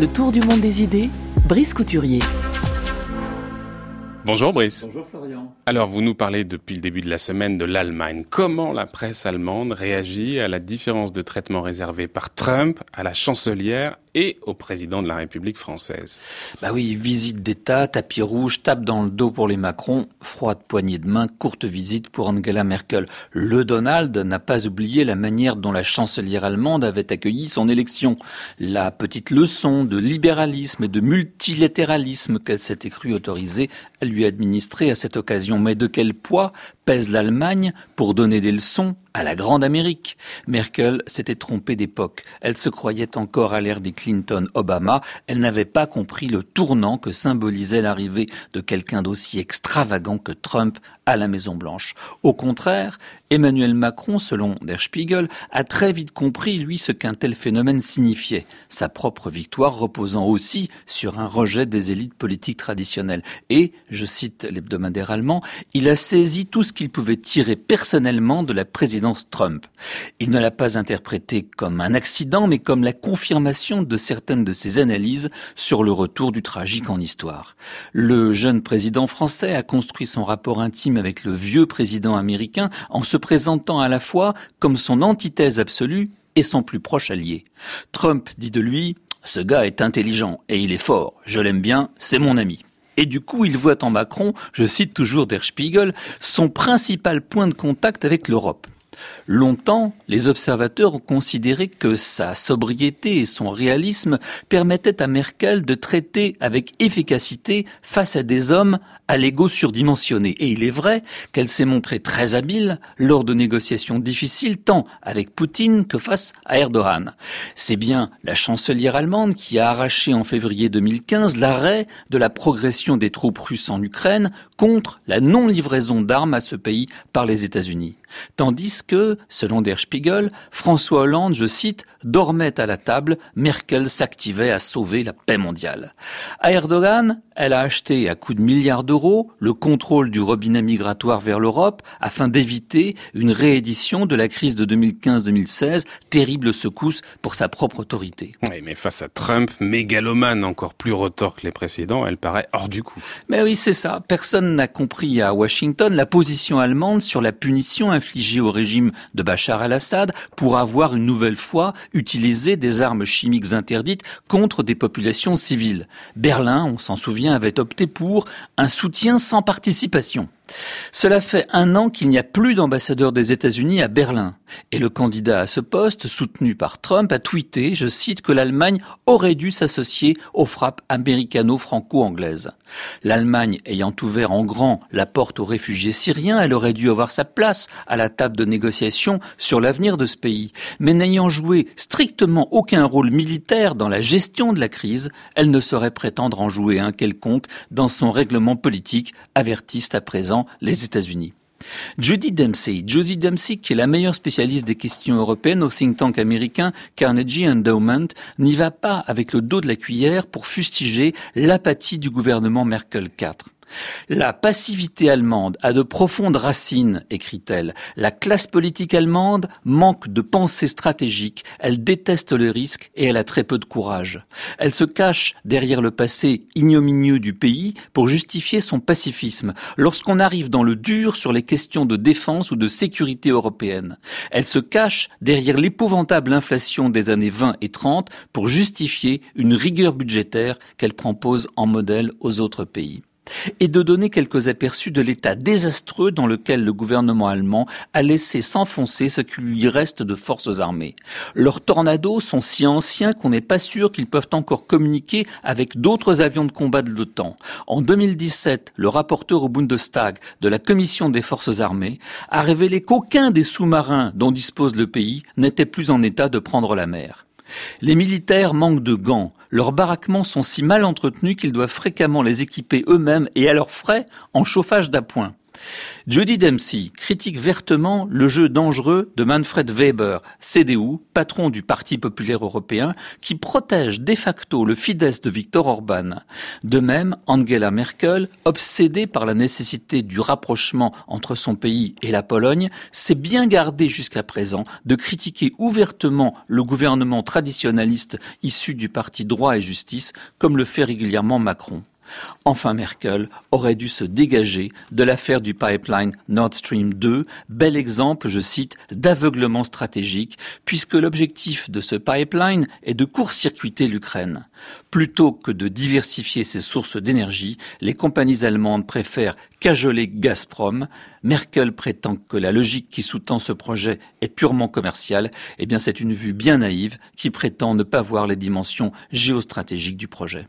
Le tour du monde des idées, Brice Couturier. Bonjour Brice. Bonjour Florian. Alors vous nous parlez depuis le début de la semaine de l'Allemagne. Comment la presse allemande réagit à la différence de traitement réservée par Trump à la chancelière et au président de la République française. Bah oui, visite d'État, tapis rouge, tape dans le dos pour les Macron, froide poignée de main, courte visite pour Angela Merkel. Le Donald n'a pas oublié la manière dont la chancelière allemande avait accueilli son élection. La petite leçon de libéralisme et de multilatéralisme qu'elle s'était crue autorisée à lui administrer à cette occasion. Mais de quel poids pèse l'Allemagne pour donner des leçons à la grande Amérique. Merkel s'était trompée d'époque. Elle se croyait encore à l'ère des Clinton-Obama. Elle n'avait pas compris le tournant que symbolisait l'arrivée de quelqu'un d'aussi extravagant que Trump à la Maison Blanche. Au contraire, Emmanuel Macron, selon Der Spiegel, a très vite compris, lui, ce qu'un tel phénomène signifiait. Sa propre victoire reposant aussi sur un rejet des élites politiques traditionnelles. Et, je cite l'hebdomadaire allemand, il a saisi tout ce qu'il pouvait tirer personnellement de la présidence Trump. Il ne l'a pas interprété comme un accident, mais comme la confirmation de certaines de ses analyses sur le retour du tragique en histoire. Le jeune président français a construit son rapport intime avec le vieux président américain en se présentant à la fois comme son antithèse absolue et son plus proche allié. Trump dit de lui, ce gars est intelligent et il est fort, je l'aime bien, c'est mon ami. Et du coup, il voit en Macron, je cite toujours Der Spiegel, son principal point de contact avec l'Europe. Longtemps, les observateurs ont considéré que sa sobriété et son réalisme permettaient à Merkel de traiter avec efficacité face à des hommes à l'ego surdimensionné. Et il est vrai qu'elle s'est montrée très habile lors de négociations difficiles, tant avec Poutine que face à Erdogan. C'est bien la chancelière allemande qui a arraché en février 2015 l'arrêt de la progression des troupes russes en Ukraine contre la non-livraison d'armes à ce pays par les États-Unis. Tandis que, selon Der Spiegel, François Hollande, je cite, dormait à la table, Merkel s'activait à sauver la paix mondiale. À Erdogan, elle a acheté à coups de milliards d'euros le contrôle du robinet migratoire vers l'Europe afin d'éviter une réédition de la crise de 2015-2016, terrible secousse pour sa propre autorité. Oui, mais face à Trump, mégalomane encore plus retors que les précédents, elle paraît hors du coup. Mais oui, c'est ça. Personne n'a compris à Washington la position allemande sur la punition infligée au régime de Bachar al-Assad pour avoir une nouvelle fois utilisé des armes chimiques interdites contre des populations civiles. Berlin, on s'en souvient, avait opté pour un soutien sans participation. Cela fait un an qu'il n'y a plus d'ambassadeur des États-Unis à Berlin. Et le candidat à ce poste, soutenu par Trump, a tweeté, je cite, que l'Allemagne aurait dû s'associer aux frappes américano-franco-anglaises. L'Allemagne ayant ouvert en grand la porte aux réfugiés syriens, elle aurait dû avoir sa place à la table de négociation sur l'avenir de ce pays. Mais n'ayant joué strictement aucun rôle militaire dans la gestion de la crise, elle ne saurait prétendre en jouer un quelconque dans son règlement politique, avertissent à présent les États-Unis. Judy Dempsey, Judy Dempsey, qui est la meilleure spécialiste des questions européennes au think tank américain Carnegie Endowment, n'y va pas avec le dos de la cuillère pour fustiger l'apathie du gouvernement Merkel IV. La passivité allemande a de profondes racines, écrit-elle. La classe politique allemande manque de pensée stratégique, elle déteste le risque et elle a très peu de courage. Elle se cache derrière le passé ignominieux du pays pour justifier son pacifisme lorsqu'on arrive dans le dur sur les questions de défense ou de sécurité européenne. Elle se cache derrière l'épouvantable inflation des années 20 et 30 pour justifier une rigueur budgétaire qu'elle propose en modèle aux autres pays et de donner quelques aperçus de l'état désastreux dans lequel le gouvernement allemand a laissé s'enfoncer ce qui lui reste de forces armées. Leurs tornados sont si anciens qu'on n'est pas sûr qu'ils peuvent encore communiquer avec d'autres avions de combat de l'OTAN. En 2017, le rapporteur au Bundestag de la Commission des forces armées a révélé qu'aucun des sous-marins dont dispose le pays n'était plus en état de prendre la mer. Les militaires manquent de gants. Leurs baraquements sont si mal entretenus qu'ils doivent fréquemment les équiper eux-mêmes et à leurs frais en chauffage d'appoint. Judy Dempsey critique vertement le jeu dangereux de Manfred Weber, CDU, patron du Parti populaire européen, qui protège de facto le Fidesz de Viktor Orban. De même, Angela Merkel, obsédée par la nécessité du rapprochement entre son pays et la Pologne, s'est bien gardée jusqu'à présent de critiquer ouvertement le gouvernement traditionnaliste issu du parti droit et justice, comme le fait régulièrement Macron. Enfin, Merkel aurait dû se dégager de l'affaire du pipeline Nord Stream 2, bel exemple, je cite, d'aveuglement stratégique, puisque l'objectif de ce pipeline est de court-circuiter l'Ukraine. Plutôt que de diversifier ses sources d'énergie, les compagnies allemandes préfèrent cajoler Gazprom. Merkel prétend que la logique qui sous-tend ce projet est purement commerciale. Eh bien, c'est une vue bien naïve qui prétend ne pas voir les dimensions géostratégiques du projet.